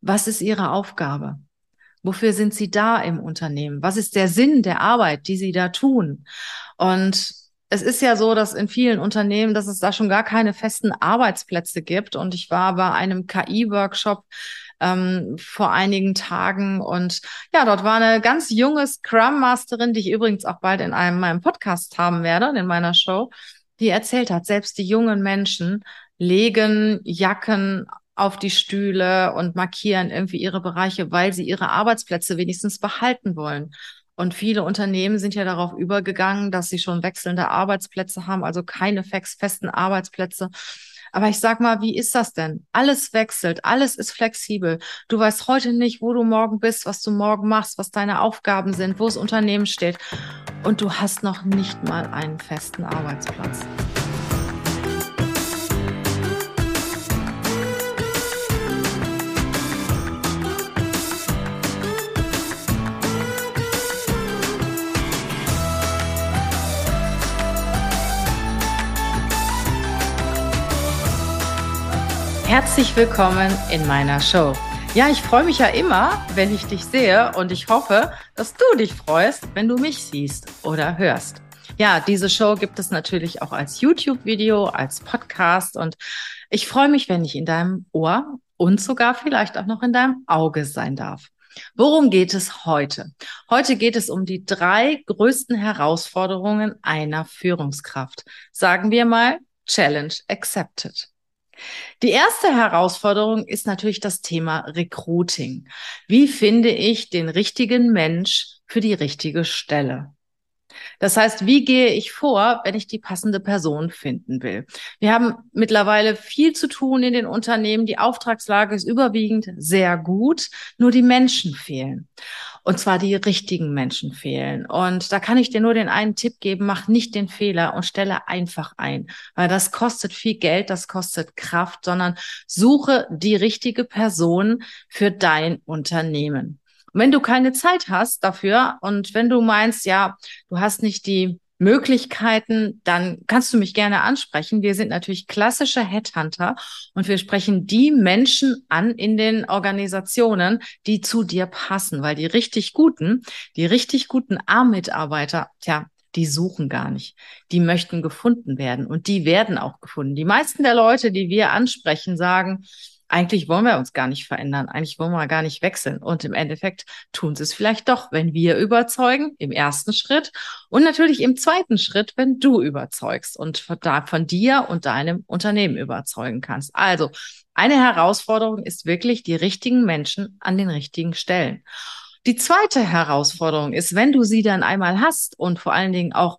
Was ist ihre Aufgabe? Wofür sind sie da im Unternehmen? Was ist der Sinn der Arbeit, die sie da tun? Und es ist ja so, dass in vielen Unternehmen, dass es da schon gar keine festen Arbeitsplätze gibt. Und ich war bei einem KI-Workshop ähm, vor einigen Tagen und ja, dort war eine ganz junge Scrum Masterin, die ich übrigens auch bald in einem meinem Podcast haben werde, in meiner Show, die erzählt hat, selbst die jungen Menschen legen Jacken auf die Stühle und markieren irgendwie ihre Bereiche, weil sie ihre Arbeitsplätze wenigstens behalten wollen. Und viele Unternehmen sind ja darauf übergegangen, dass sie schon wechselnde Arbeitsplätze haben, also keine festen Arbeitsplätze. Aber ich sag mal, wie ist das denn? Alles wechselt, alles ist flexibel. Du weißt heute nicht, wo du morgen bist, was du morgen machst, was deine Aufgaben sind, wo das Unternehmen steht. Und du hast noch nicht mal einen festen Arbeitsplatz. Herzlich willkommen in meiner Show. Ja, ich freue mich ja immer, wenn ich dich sehe und ich hoffe, dass du dich freust, wenn du mich siehst oder hörst. Ja, diese Show gibt es natürlich auch als YouTube-Video, als Podcast und ich freue mich, wenn ich in deinem Ohr und sogar vielleicht auch noch in deinem Auge sein darf. Worum geht es heute? Heute geht es um die drei größten Herausforderungen einer Führungskraft. Sagen wir mal Challenge accepted. Die erste Herausforderung ist natürlich das Thema Recruiting. Wie finde ich den richtigen Mensch für die richtige Stelle? Das heißt, wie gehe ich vor, wenn ich die passende Person finden will? Wir haben mittlerweile viel zu tun in den Unternehmen. Die Auftragslage ist überwiegend sehr gut, nur die Menschen fehlen. Und zwar die richtigen Menschen fehlen. Und da kann ich dir nur den einen Tipp geben, mach nicht den Fehler und stelle einfach ein, weil das kostet viel Geld, das kostet Kraft, sondern suche die richtige Person für dein Unternehmen. Wenn du keine Zeit hast dafür und wenn du meinst, ja, du hast nicht die Möglichkeiten, dann kannst du mich gerne ansprechen. Wir sind natürlich klassische Headhunter und wir sprechen die Menschen an in den Organisationen, die zu dir passen, weil die richtig guten, die richtig guten A-Mitarbeiter, tja, die suchen gar nicht. Die möchten gefunden werden und die werden auch gefunden. Die meisten der Leute, die wir ansprechen, sagen, eigentlich wollen wir uns gar nicht verändern, eigentlich wollen wir gar nicht wechseln. Und im Endeffekt tun sie es vielleicht doch, wenn wir überzeugen, im ersten Schritt und natürlich im zweiten Schritt, wenn du überzeugst und von dir und deinem Unternehmen überzeugen kannst. Also eine Herausforderung ist wirklich die richtigen Menschen an den richtigen Stellen. Die zweite Herausforderung ist, wenn du sie dann einmal hast und vor allen Dingen auch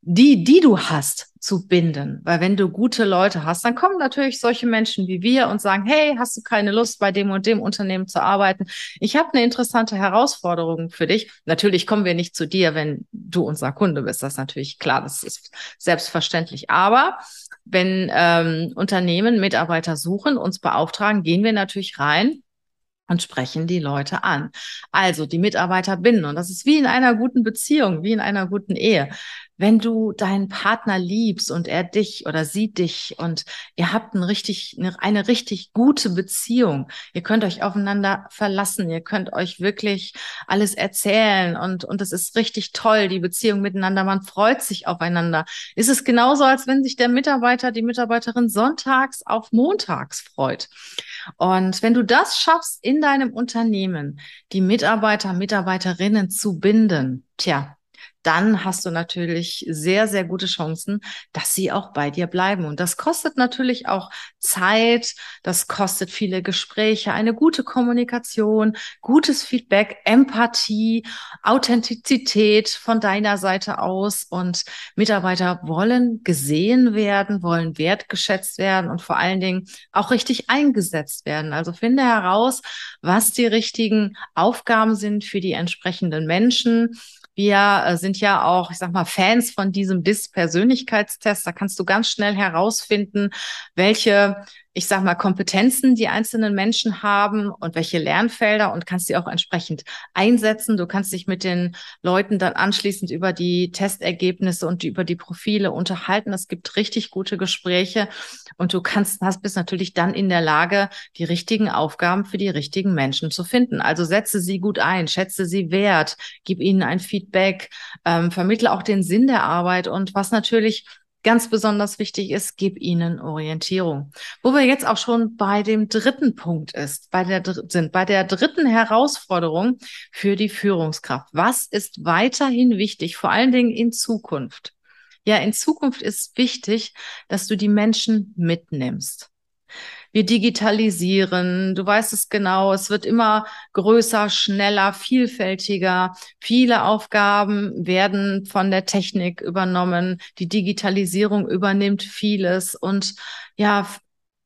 die, die du hast, zu binden. Weil wenn du gute Leute hast, dann kommen natürlich solche Menschen wie wir und sagen, hey, hast du keine Lust, bei dem und dem Unternehmen zu arbeiten? Ich habe eine interessante Herausforderung für dich. Natürlich kommen wir nicht zu dir, wenn du unser Kunde bist. Das ist natürlich klar, das ist selbstverständlich. Aber wenn ähm, Unternehmen Mitarbeiter suchen, uns beauftragen, gehen wir natürlich rein und sprechen die Leute an. Also die Mitarbeiter binden. Und das ist wie in einer guten Beziehung, wie in einer guten Ehe wenn du deinen Partner liebst und er dich oder sie dich und ihr habt ein richtig, eine, richtig gute Beziehung, ihr könnt euch aufeinander verlassen, ihr könnt euch wirklich alles erzählen und, und es ist richtig toll, die Beziehung miteinander, man freut sich aufeinander. Ist es genauso, als wenn sich der Mitarbeiter, die Mitarbeiterin sonntags auf montags freut. Und wenn du das schaffst in deinem Unternehmen, die Mitarbeiter, Mitarbeiterinnen zu binden, tja, dann hast du natürlich sehr, sehr gute Chancen, dass sie auch bei dir bleiben. Und das kostet natürlich auch Zeit, das kostet viele Gespräche, eine gute Kommunikation, gutes Feedback, Empathie, Authentizität von deiner Seite aus. Und Mitarbeiter wollen gesehen werden, wollen wertgeschätzt werden und vor allen Dingen auch richtig eingesetzt werden. Also finde heraus, was die richtigen Aufgaben sind für die entsprechenden Menschen wir äh, sind ja auch, ich sag mal, Fans von diesem DIS-Persönlichkeitstest. Da kannst du ganz schnell herausfinden, welche ich sag mal, Kompetenzen die einzelnen Menschen haben und welche Lernfelder und kannst die auch entsprechend einsetzen. Du kannst dich mit den Leuten dann anschließend über die Testergebnisse und über die Profile unterhalten. Es gibt richtig gute Gespräche und du kannst, hast, bist natürlich dann in der Lage, die richtigen Aufgaben für die richtigen Menschen zu finden. Also setze sie gut ein, schätze sie wert, gib ihnen ein Feedback, ähm, vermittle auch den Sinn der Arbeit und was natürlich ganz besonders wichtig ist, gib ihnen Orientierung. Wo wir jetzt auch schon bei dem dritten Punkt ist, bei der, sind, bei der dritten Herausforderung für die Führungskraft. Was ist weiterhin wichtig, vor allen Dingen in Zukunft? Ja, in Zukunft ist wichtig, dass du die Menschen mitnimmst. Wir digitalisieren, du weißt es genau, es wird immer größer, schneller, vielfältiger. Viele Aufgaben werden von der Technik übernommen. Die Digitalisierung übernimmt vieles und ja,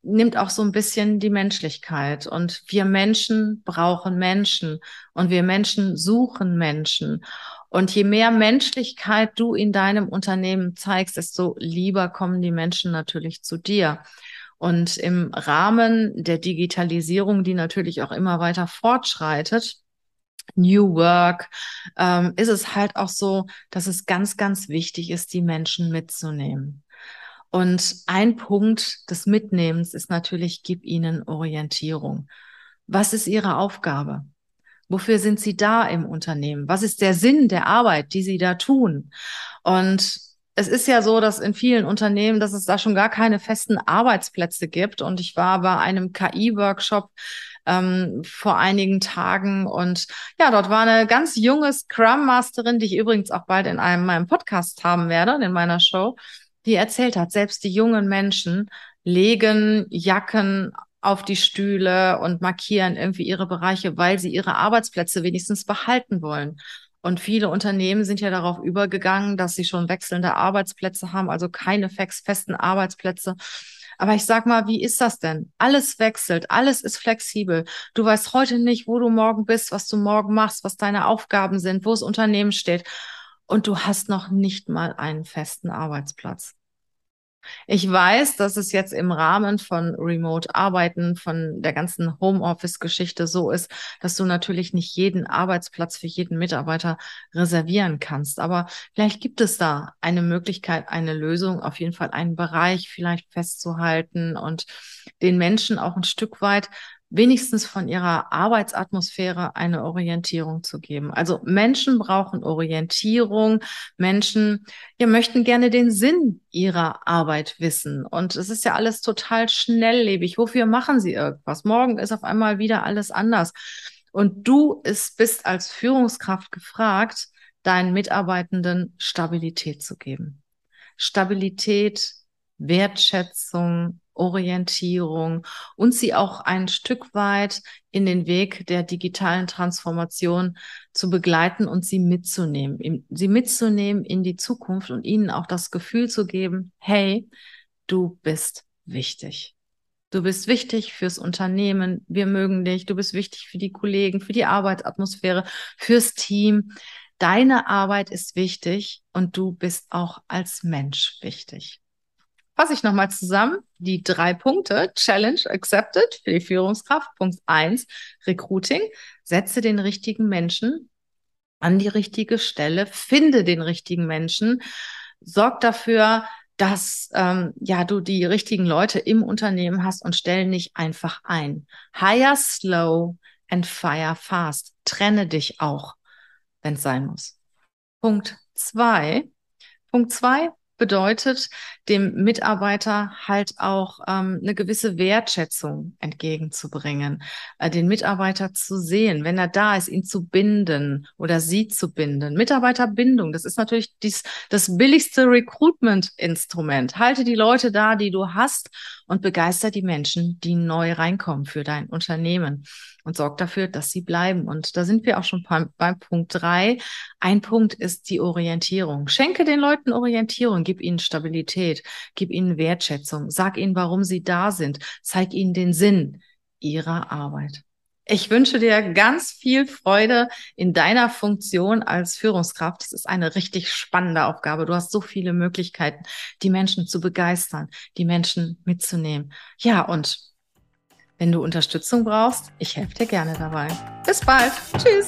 nimmt auch so ein bisschen die Menschlichkeit. Und wir Menschen brauchen Menschen und wir Menschen suchen Menschen. Und je mehr Menschlichkeit du in deinem Unternehmen zeigst, desto lieber kommen die Menschen natürlich zu dir. Und im Rahmen der Digitalisierung, die natürlich auch immer weiter fortschreitet, New Work, ähm, ist es halt auch so, dass es ganz, ganz wichtig ist, die Menschen mitzunehmen. Und ein Punkt des Mitnehmens ist natürlich, gib ihnen Orientierung. Was ist ihre Aufgabe? Wofür sind sie da im Unternehmen? Was ist der Sinn der Arbeit, die sie da tun? Und es ist ja so, dass in vielen Unternehmen, dass es da schon gar keine festen Arbeitsplätze gibt. Und ich war bei einem KI-Workshop ähm, vor einigen Tagen und ja, dort war eine ganz junge Scrum Masterin, die ich übrigens auch bald in einem meinem Podcast haben werde, in meiner Show, die erzählt hat, selbst die jungen Menschen legen Jacken auf die Stühle und markieren irgendwie ihre Bereiche, weil sie ihre Arbeitsplätze wenigstens behalten wollen. Und viele Unternehmen sind ja darauf übergegangen, dass sie schon wechselnde Arbeitsplätze haben, also keine festen Arbeitsplätze. Aber ich sag mal, wie ist das denn? Alles wechselt, alles ist flexibel. Du weißt heute nicht, wo du morgen bist, was du morgen machst, was deine Aufgaben sind, wo das Unternehmen steht. Und du hast noch nicht mal einen festen Arbeitsplatz. Ich weiß, dass es jetzt im Rahmen von Remote-Arbeiten, von der ganzen Homeoffice-Geschichte so ist, dass du natürlich nicht jeden Arbeitsplatz für jeden Mitarbeiter reservieren kannst. Aber vielleicht gibt es da eine Möglichkeit, eine Lösung, auf jeden Fall einen Bereich vielleicht festzuhalten und den Menschen auch ein Stück weit wenigstens von ihrer Arbeitsatmosphäre eine Orientierung zu geben. Also Menschen brauchen Orientierung. Menschen ja, möchten gerne den Sinn ihrer Arbeit wissen. Und es ist ja alles total schnelllebig. Wofür machen sie irgendwas? Morgen ist auf einmal wieder alles anders. Und du ist, bist als Führungskraft gefragt, deinen Mitarbeitenden Stabilität zu geben. Stabilität, Wertschätzung, Orientierung und sie auch ein Stück weit in den Weg der digitalen Transformation zu begleiten und sie mitzunehmen, sie mitzunehmen in die Zukunft und ihnen auch das Gefühl zu geben, hey, du bist wichtig. Du bist wichtig fürs Unternehmen. Wir mögen dich. Du bist wichtig für die Kollegen, für die Arbeitsatmosphäre, fürs Team. Deine Arbeit ist wichtig und du bist auch als Mensch wichtig. Fasse ich nochmal zusammen. Die drei Punkte. Challenge accepted für die Führungskraft. Punkt eins Recruiting. Setze den richtigen Menschen an die richtige Stelle. Finde den richtigen Menschen. Sorg dafür, dass ähm, ja du die richtigen Leute im Unternehmen hast und stell nicht einfach ein. Hire slow and fire fast. Trenne dich auch, wenn es sein muss. Punkt zwei. Punkt zwei, bedeutet, dem Mitarbeiter halt auch ähm, eine gewisse Wertschätzung entgegenzubringen, äh, den Mitarbeiter zu sehen, wenn er da ist, ihn zu binden oder sie zu binden. Mitarbeiterbindung, das ist natürlich dies, das billigste Recruitment-Instrument. Halte die Leute da, die du hast und begeister die Menschen, die neu reinkommen für dein Unternehmen und sorgt dafür, dass sie bleiben. Und da sind wir auch schon beim, beim Punkt drei. Ein Punkt ist die Orientierung. Schenke den Leuten Orientierung, gib ihnen Stabilität, gib ihnen Wertschätzung, sag ihnen, warum sie da sind, zeig ihnen den Sinn ihrer Arbeit. Ich wünsche dir ganz viel Freude in deiner Funktion als Führungskraft. Das ist eine richtig spannende Aufgabe. Du hast so viele Möglichkeiten, die Menschen zu begeistern, die Menschen mitzunehmen. Ja, und wenn du Unterstützung brauchst, ich helfe dir gerne dabei. Bis bald. Tschüss.